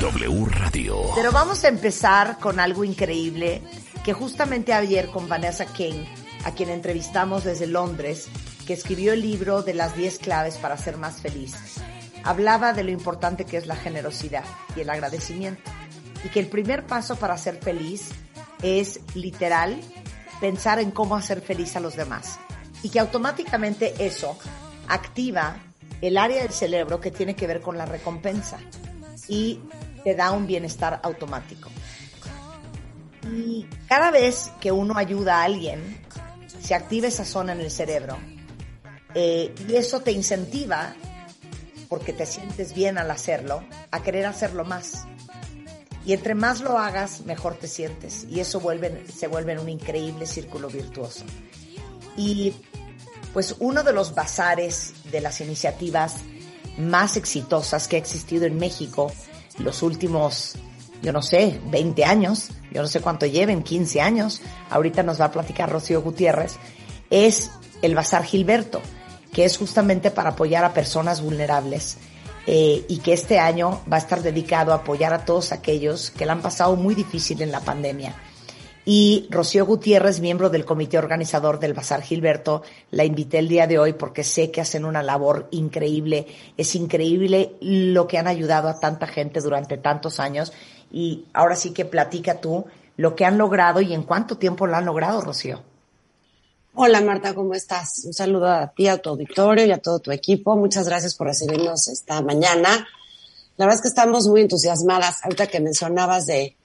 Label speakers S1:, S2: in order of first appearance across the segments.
S1: W Radio.
S2: Pero vamos a empezar con algo increíble que justamente ayer con Vanessa King, a quien entrevistamos desde Londres, que escribió el libro de las 10 claves para ser más feliz, hablaba de lo importante que es la generosidad y el agradecimiento. Y que el primer paso para ser feliz es literal pensar en cómo hacer feliz a los demás. Y que automáticamente eso activa el área del cerebro que tiene que ver con la recompensa y te da un bienestar automático. Y cada vez que uno ayuda a alguien, se activa esa zona en el cerebro eh, y eso te incentiva, porque te sientes bien al hacerlo, a querer hacerlo más. Y entre más lo hagas, mejor te sientes. Y eso vuelve, se vuelve en un increíble círculo virtuoso. Y pues uno de los bazares de las iniciativas más exitosas que ha existido en México los últimos, yo no sé, 20 años, yo no sé cuánto lleven, 15 años, ahorita nos va a platicar Rocío Gutiérrez, es el Bazar Gilberto, que es justamente para apoyar a personas vulnerables eh, y que este año va a estar dedicado a apoyar a todos aquellos que la han pasado muy difícil en la pandemia. Y Rocío Gutiérrez, miembro del comité organizador del Bazar Gilberto, la invité el día de hoy porque sé que hacen una labor increíble. Es increíble lo que han ayudado a tanta gente durante tantos años. Y ahora sí que platica tú lo que han logrado y en cuánto tiempo lo han logrado, Rocío.
S3: Hola Marta, ¿cómo estás? Un saludo a ti, a tu auditorio y a todo tu equipo. Muchas gracias por recibirnos esta mañana. La verdad es que estamos muy entusiasmadas. Ahorita que mencionabas de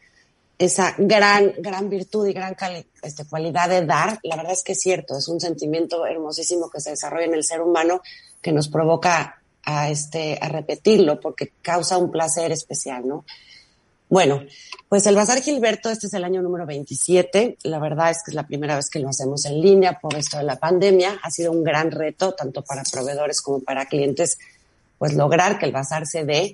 S3: esa gran, gran virtud y gran este, cualidad de dar, la verdad es que es cierto, es un sentimiento hermosísimo que se desarrolla en el ser humano que nos provoca a, este, a repetirlo porque causa un placer especial, ¿no? Bueno, pues el Bazar Gilberto, este es el año número 27. La verdad es que es la primera vez que lo hacemos en línea por esto de la pandemia. Ha sido un gran reto, tanto para proveedores como para clientes, pues lograr que el bazar se dé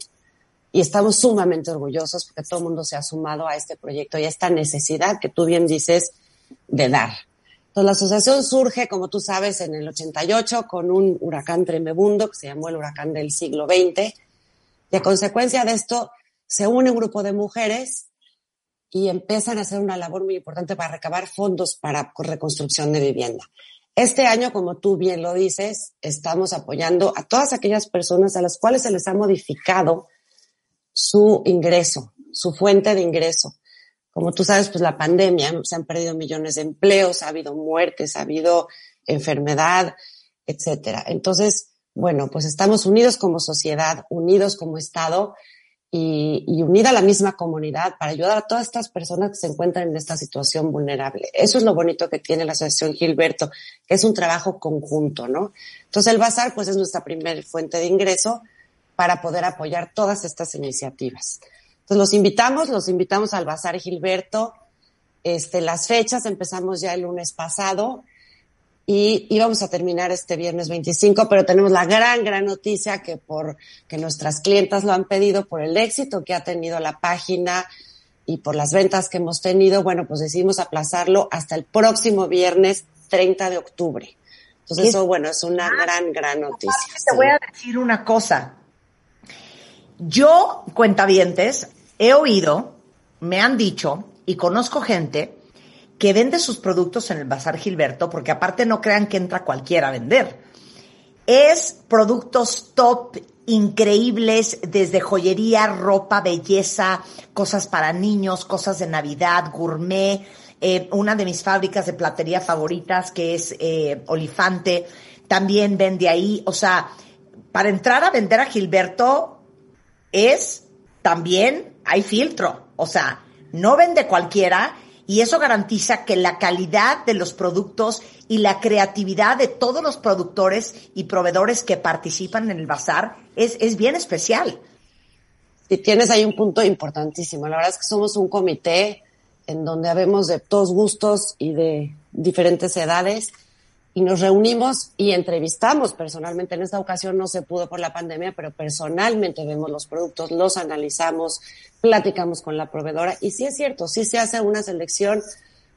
S3: y estamos sumamente orgullosos porque todo el mundo se ha sumado a este proyecto y a esta necesidad que tú bien dices de dar. Entonces la asociación surge, como tú sabes, en el 88 con un huracán tremebundo que se llamó el huracán del siglo XX y a consecuencia de esto se une un grupo de mujeres y empiezan a hacer una labor muy importante para recabar fondos para reconstrucción de vivienda. Este año, como tú bien lo dices, estamos apoyando a todas aquellas personas a las cuales se les ha modificado su ingreso, su fuente de ingreso. Como tú sabes, pues la pandemia, se han perdido millones de empleos, ha habido muertes, ha habido enfermedad, etcétera. Entonces, bueno, pues estamos unidos como sociedad, unidos como Estado y, y, unida a la misma comunidad para ayudar a todas estas personas que se encuentran en esta situación vulnerable. Eso es lo bonito que tiene la Asociación Gilberto, que es un trabajo conjunto, ¿no? Entonces el bazar, pues es nuestra primera fuente de ingreso para poder apoyar todas estas iniciativas. Entonces los invitamos, los invitamos al Bazar Gilberto. Este, las fechas empezamos ya el lunes pasado y íbamos a terminar este viernes 25, pero tenemos la gran, gran noticia que por que nuestras clientas lo han pedido por el éxito que ha tenido la página y por las ventas que hemos tenido, bueno, pues decidimos aplazarlo hasta el próximo viernes 30 de octubre. Entonces eso, bueno, es una gran, gran noticia.
S2: Te voy a decir una cosa. Yo, cuentavientes, he oído, me han dicho y conozco gente que vende sus productos en el Bazar Gilberto, porque aparte no crean que entra cualquiera a vender. Es productos top increíbles desde joyería, ropa, belleza, cosas para niños, cosas de Navidad, gourmet. Eh, una de mis fábricas de platería favoritas, que es eh, Olifante, también vende ahí. O sea, para entrar a vender a Gilberto es también hay filtro. O sea, no vende cualquiera y eso garantiza que la calidad de los productos y la creatividad de todos los productores y proveedores que participan en el bazar es, es bien especial.
S3: Y tienes ahí un punto importantísimo. La verdad es que somos un comité en donde habemos de todos gustos y de diferentes edades y nos reunimos y entrevistamos personalmente. En esta ocasión no se pudo por la pandemia, pero personalmente vemos los productos, los analizamos, platicamos con la proveedora y sí es cierto, sí se hace una selección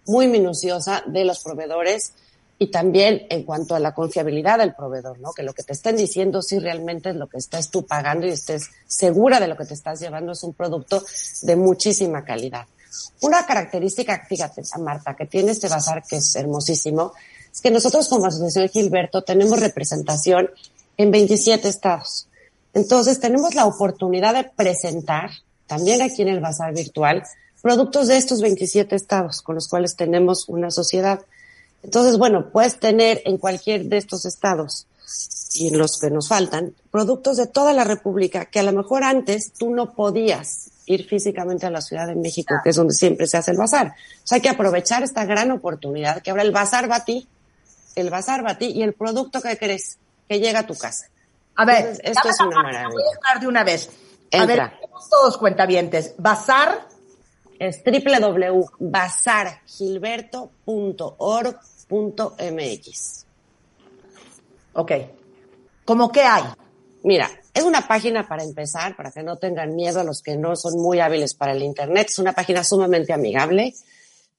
S3: muy minuciosa de los proveedores y también en cuanto a la confiabilidad del proveedor, ¿no? Que lo que te estén diciendo sí realmente es lo que estás tú pagando y estés segura de lo que te estás llevando es un producto de muchísima calidad. Una característica, fíjate, Marta, que tiene este bazar que es hermosísimo, que nosotros como Asociación Gilberto tenemos representación en 27 estados. Entonces tenemos la oportunidad de presentar, también aquí en el Bazar Virtual, productos de estos 27 estados con los cuales tenemos una sociedad. Entonces, bueno, puedes tener en cualquier de estos estados y en los que nos faltan, productos de toda la República que a lo mejor antes tú no podías ir físicamente a la Ciudad de México, que es donde siempre se hace el bazar. O sea, hay que aprovechar esta gran oportunidad que ahora el bazar va a ti el bazar ti y el producto que crees que llega a tu casa.
S2: A ver, esto es una maravilla. Voy a dejar de una vez. A ver, todos cuentavientes. Bazar
S3: es www.bazargilberto.org.mx.
S2: Ok. ¿Cómo qué hay?
S3: Mira, es una página para empezar, para que no tengan miedo a los que no son muy hábiles para el Internet. Es una página sumamente amigable.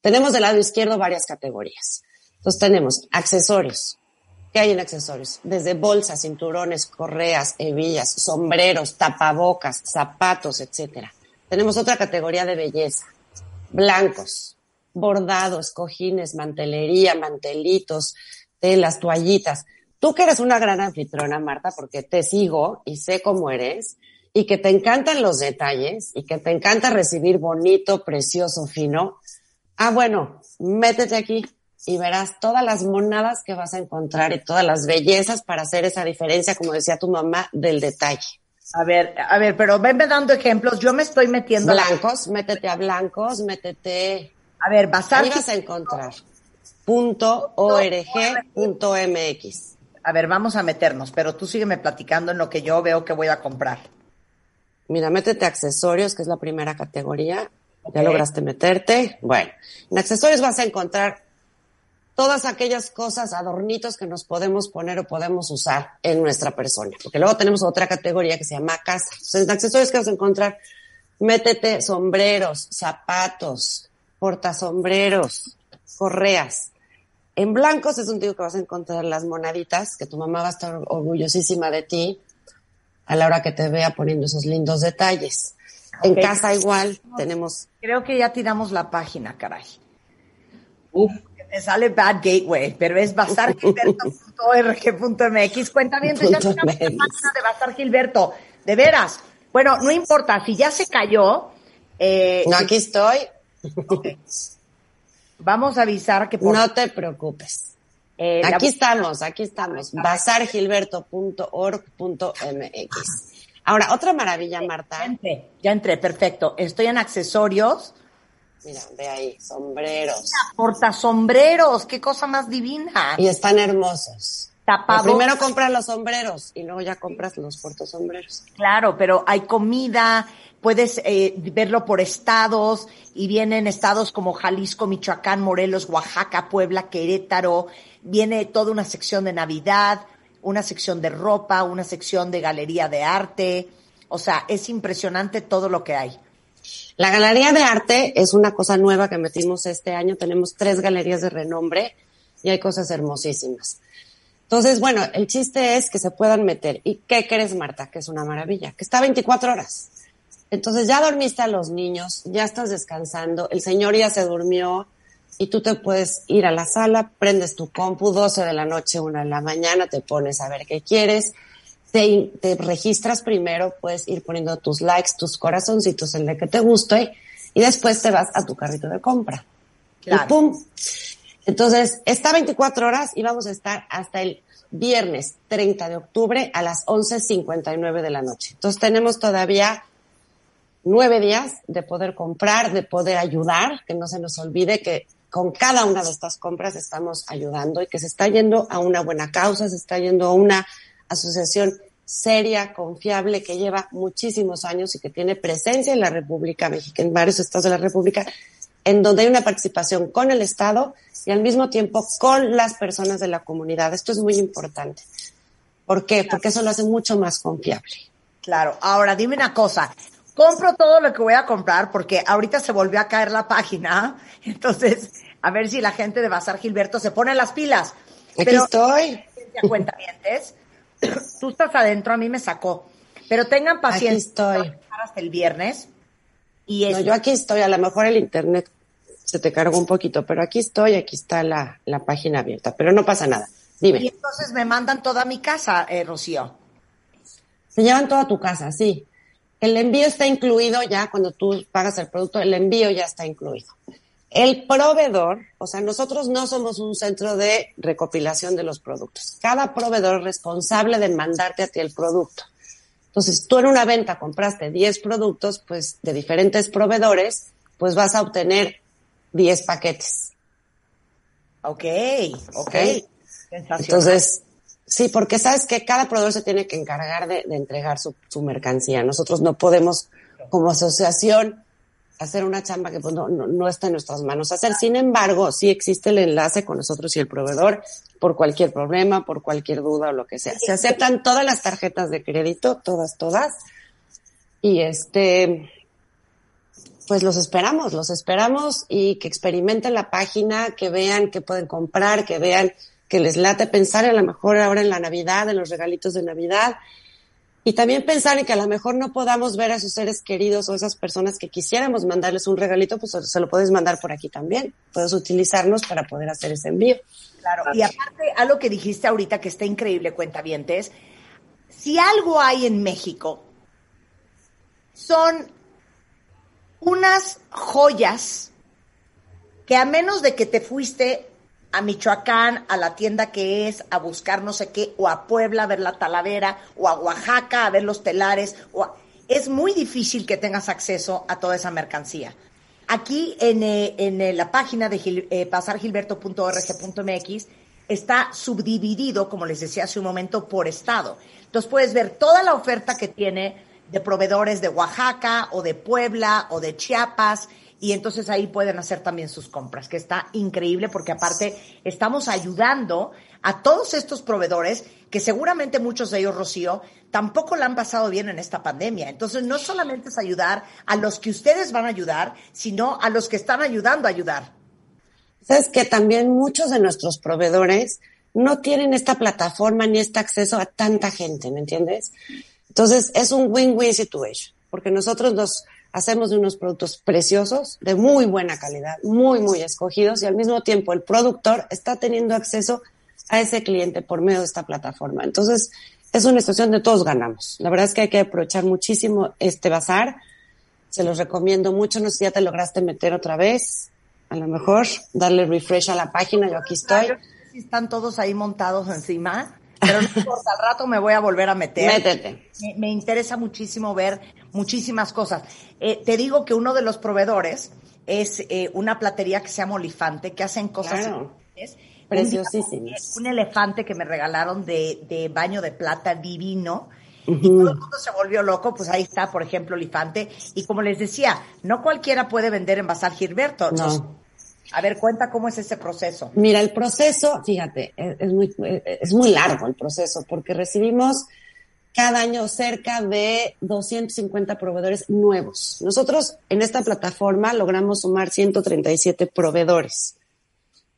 S3: Tenemos del lado izquierdo varias categorías. Entonces tenemos accesorios. ¿Qué hay en accesorios? Desde bolsas, cinturones, correas, hebillas, sombreros, tapabocas, zapatos, etcétera. Tenemos otra categoría de belleza. Blancos, bordados, cojines, mantelería, mantelitos, telas, toallitas. Tú que eres una gran anfitriona, Marta, porque te sigo y sé cómo eres, y que te encantan los detalles, y que te encanta recibir bonito, precioso, fino. Ah, bueno, métete aquí y verás todas las monadas que vas a encontrar y todas las bellezas para hacer esa diferencia, como decía tu mamá, del detalle.
S2: A ver, a ver, pero venme dando ejemplos. Yo me estoy metiendo.
S3: Blancos, métete a blancos, métete.
S2: A ver, basar.
S3: Ahí vas a encontrar. Punto org punto mx.
S2: A ver, vamos a meternos, pero tú sígueme platicando en lo que yo veo que voy a comprar.
S3: Mira, métete accesorios, que es la primera categoría. Ya lograste meterte. Bueno, en accesorios vas a encontrar todas aquellas cosas, adornitos que nos podemos poner o podemos usar en nuestra persona. Porque luego tenemos otra categoría que se llama casa. Entonces, en accesorios que vas a encontrar, métete sombreros, zapatos, portasombreros, correas. En blancos es un tipo que vas a encontrar las monaditas, que tu mamá va a estar orgullosísima de ti a la hora que te vea poniendo esos lindos detalles. En casa igual tenemos...
S2: Creo que ya tiramos la página, caray. Uf, me sale Bad Gateway, pero es bazargilberto.org.mx. Cuenta bien, ya tenemos la página de Bazar Gilberto. De veras. Bueno, no importa, si ya se cayó.
S3: Eh, no, aquí estoy.
S2: Vamos a avisar que
S3: No te preocupes. Eh, aquí estamos, aquí estamos. bazargilberto.org.mx. Ahora, otra maravilla, Marta.
S2: Ya entré, ya entré, perfecto. Estoy en accesorios
S3: Mira, ve ahí, sombreros.
S2: Porta sombreros, qué cosa más divina.
S3: Y están hermosos. Primero compras los sombreros y luego ya compras los portasombreros.
S2: Claro, pero hay comida, puedes eh, verlo por estados y vienen estados como Jalisco, Michoacán, Morelos, Oaxaca, Puebla, Querétaro. Viene toda una sección de Navidad, una sección de ropa, una sección de galería de arte. O sea, es impresionante todo lo que hay.
S3: La Galería de Arte es una cosa nueva que metimos este año. Tenemos tres galerías de renombre y hay cosas hermosísimas. Entonces, bueno, el chiste es que se puedan meter. ¿Y qué crees, Marta? Que es una maravilla. Que está 24 horas. Entonces ya dormiste a los niños, ya estás descansando, el señor ya se durmió y tú te puedes ir a la sala, prendes tu compu, 12 de la noche, 1 de la mañana, te pones a ver qué quieres, te, te, registras primero, puedes ir poniendo tus likes, tus corazoncitos en el que te guste y después te vas a tu carrito de compra. Claro. Y pum. Entonces, está 24 horas y vamos a estar hasta el viernes 30 de octubre a las 11.59 de la noche. Entonces, tenemos todavía nueve días de poder comprar, de poder ayudar, que no se nos olvide que con cada una de estas compras estamos ayudando y que se está yendo a una buena causa, se está yendo a una asociación seria, confiable, que lleva muchísimos años y que tiene presencia en la República Mexicana, en varios estados de la República, en donde hay una participación con el Estado y al mismo tiempo con las personas de la comunidad. Esto es muy importante. ¿Por qué? Porque eso lo hace mucho más confiable.
S2: Claro. Ahora, dime una cosa. Compro todo lo que voy a comprar porque ahorita se volvió a caer la página. Entonces, a ver si la gente de Bazar Gilberto se pone las pilas.
S3: Aquí Pero, estoy.
S2: Cuenta tú estás adentro, a mí me sacó. Pero tengan paciencia.
S3: Aquí estoy.
S2: Hasta el viernes. Y
S3: no, yo aquí estoy. A lo mejor el internet se te cargó un poquito, pero aquí estoy, aquí está la, la página abierta. Pero no pasa nada. Dime.
S2: Y entonces me mandan toda mi casa, eh, Rocío.
S3: Se llevan toda tu casa, sí. El envío está incluido ya cuando tú pagas el producto, el envío ya está incluido. El proveedor, o sea, nosotros no somos un centro de recopilación de los productos. Cada proveedor es responsable de mandarte a ti el producto. Entonces, tú en una venta compraste 10 productos, pues de diferentes proveedores, pues vas a obtener 10 paquetes.
S2: Ok, ok.
S3: Entonces, sí, porque sabes que cada proveedor se tiene que encargar de, de entregar su, su mercancía. Nosotros no podemos, como asociación, hacer una chamba que pues, no, no, está en nuestras manos hacer. Sin embargo, sí existe el enlace con nosotros y el proveedor por cualquier problema, por cualquier duda o lo que sea. Se aceptan todas las tarjetas de crédito, todas, todas. Y este, pues los esperamos, los esperamos y que experimenten la página, que vean que pueden comprar, que vean que les late pensar a lo mejor ahora en la Navidad, en los regalitos de Navidad y también pensar en que a lo mejor no podamos ver a sus seres queridos o esas personas que quisiéramos mandarles un regalito, pues se lo puedes mandar por aquí también. Puedes utilizarnos para poder hacer ese envío.
S2: Claro, y aparte, algo que dijiste ahorita que está increíble, cuentavientes, si algo hay en México, son unas joyas que a menos de que te fuiste a Michoacán, a la tienda que es, a buscar no sé qué, o a Puebla a ver la talavera, o a Oaxaca a ver los telares, o es muy difícil que tengas acceso a toda esa mercancía. Aquí en, eh, en eh, la página de eh, pasargilberto.org.mx está subdividido, como les decía hace un momento, por estado. Entonces puedes ver toda la oferta que tiene de proveedores de Oaxaca o de Puebla o de Chiapas y entonces ahí pueden hacer también sus compras, que está increíble porque aparte estamos ayudando a todos estos proveedores que seguramente muchos de ellos, Rocío, tampoco la han pasado bien en esta pandemia. Entonces no solamente es ayudar a los que ustedes van a ayudar, sino a los que están ayudando a ayudar.
S3: Sabes que también muchos de nuestros proveedores no tienen esta plataforma ni este acceso a tanta gente, ¿me entiendes? Entonces es un win-win situation, porque nosotros nos hacemos unos productos preciosos, de muy buena calidad, muy, muy escogidos y al mismo tiempo el productor está teniendo acceso a ese cliente por medio de esta plataforma. Entonces, es una situación de todos ganamos. La verdad es que hay que aprovechar muchísimo este bazar. Se los recomiendo mucho. No sé si ya te lograste meter otra vez. A lo mejor darle refresh a la página. Yo aquí estoy.
S2: Están todos ahí montados encima. Pero no importa, al rato me voy a volver a meter.
S3: Métete.
S2: Me, interesa muchísimo ver muchísimas cosas. Eh, te digo que uno de los proveedores es eh, una platería que se llama Olifante, que hacen cosas
S3: claro. preciosísimas.
S2: Un, elefante que me regalaron de, de baño de plata divino. Y todo el mundo se volvió loco, pues ahí está, por ejemplo, Olifante. Y como les decía, no cualquiera puede vender en Basal Gilberto.
S3: No.
S2: A ver, cuenta cómo es ese proceso.
S3: Mira, el proceso, fíjate, es muy, es muy largo el proceso porque recibimos cada año cerca de 250 proveedores nuevos. Nosotros en esta plataforma logramos sumar 137 proveedores,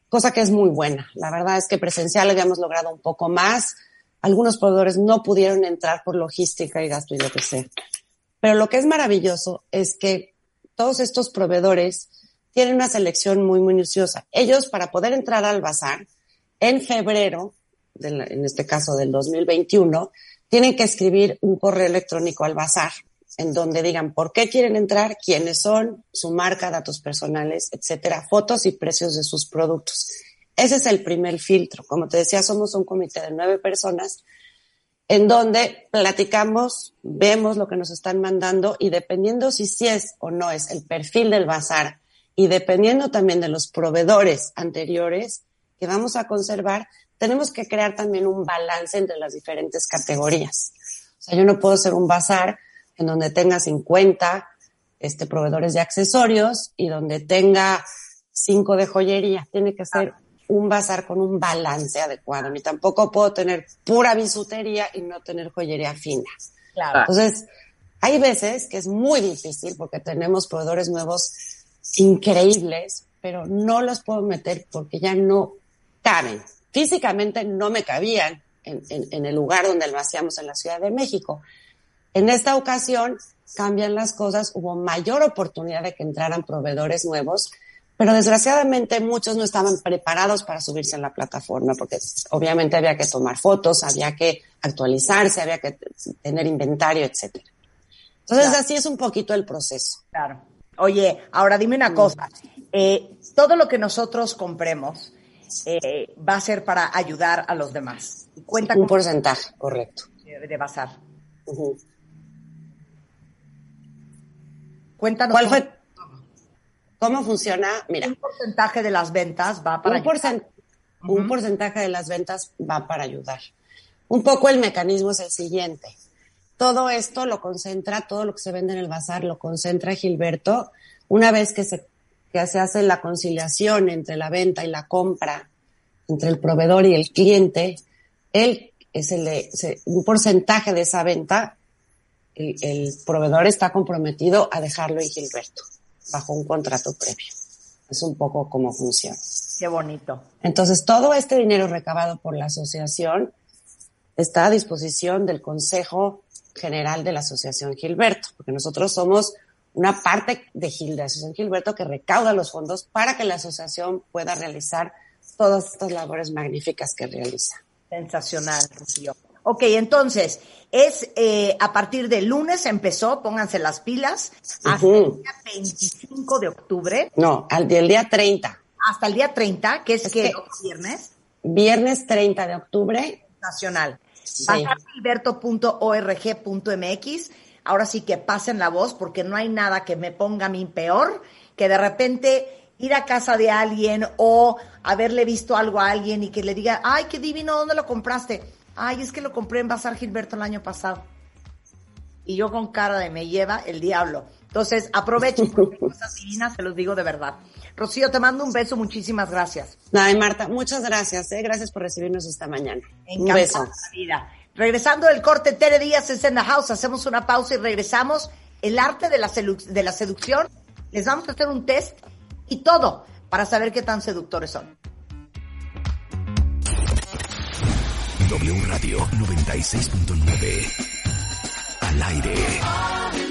S3: cosa que es muy buena. La verdad es que presencial habíamos logrado un poco más. Algunos proveedores no pudieron entrar por logística y gasto y lo que sea. Pero lo que es maravilloso es que todos estos proveedores tienen una selección muy minuciosa. Ellos, para poder entrar al bazar, en febrero, en este caso del 2021, tienen que escribir un correo electrónico al bazar en donde digan por qué quieren entrar, quiénes son, su marca, datos personales, etcétera, fotos y precios de sus productos. Ese es el primer filtro. Como te decía, somos un comité de nueve personas en donde platicamos, vemos lo que nos están mandando y dependiendo si sí es o no es el perfil del bazar y dependiendo también de los proveedores anteriores que vamos a conservar, tenemos que crear también un balance entre las diferentes categorías. O sea, yo no puedo ser un bazar en donde tenga 50 este, proveedores de accesorios y donde tenga 5 de joyería. Tiene que ser un bazar con un balance adecuado. Ni tampoco puedo tener pura bisutería y no tener joyería fina. Claro. Entonces, hay veces que es muy difícil porque tenemos proveedores nuevos increíbles, pero no los puedo meter porque ya no caben. Físicamente no me cabían en, en el lugar donde lo hacíamos en la Ciudad de México. En esta ocasión cambian las cosas, hubo mayor oportunidad de que entraran proveedores nuevos pero desgraciadamente muchos no estaban preparados para subirse a la plataforma porque obviamente había que tomar fotos, había que actualizarse, había que tener inventario, etcétera. Entonces así es un poquito el proceso.
S2: Claro. Oye, ahora dime una mm. cosa. Eh, todo lo que nosotros compremos eh, va a ser para ayudar a los demás.
S3: Cuenta un porcentaje, correcto.
S2: De bazar. Cuéntanos.
S3: ¿Cuál fue? ¿Cómo funciona? Mira.
S2: Un porcentaje de las ventas va para
S3: un, ayudar. un porcentaje de las ventas va para ayudar. Un poco el mecanismo es el siguiente. Todo esto lo concentra, todo lo que se vende en el bazar lo concentra Gilberto. Una vez que se, que se hace la conciliación entre la venta y la compra, entre el proveedor y el cliente, él es el de, un porcentaje de esa venta, el, el proveedor está comprometido a dejarlo en Gilberto bajo un contrato previo. Es un poco como funciona.
S2: Qué bonito.
S3: Entonces, todo este dinero recabado por la asociación está a disposición del Consejo General de la Asociación Gilberto, porque nosotros somos una parte de Gil, de Asociación Gilberto que recauda los fondos para que la asociación pueda realizar todas estas labores magníficas que realiza.
S2: Sensacional, Rocío. Ok, entonces, es eh, a partir del lunes empezó, pónganse las pilas, hasta el día 25 de octubre.
S3: No, al día, el día 30.
S2: Hasta el día 30, que es, que viernes.
S3: Viernes 30 de octubre.
S2: Nacional. Sí. Gilberto.org.mx. Ahora sí que pasen la voz porque no hay nada que me ponga a mí peor que de repente ir a casa de alguien o haberle visto algo a alguien y que le diga, ay, qué divino, ¿dónde lo compraste? Ay, es que lo compré en Bazar Gilberto el año pasado. Y yo con cara de me lleva el diablo. Entonces, aprovecho porque cosas divinas, se los digo de verdad. Rocío, te mando un beso, muchísimas gracias.
S3: Ay, Marta, muchas gracias, ¿eh? gracias por recibirnos esta mañana. un beso.
S2: Vida. Regresando del corte, Tere Díaz es en the house, hacemos una pausa y regresamos. El arte de la, de la seducción, les vamos a hacer un test y todo para saber qué tan seductores son.
S1: W Radio 96.9. Al aire.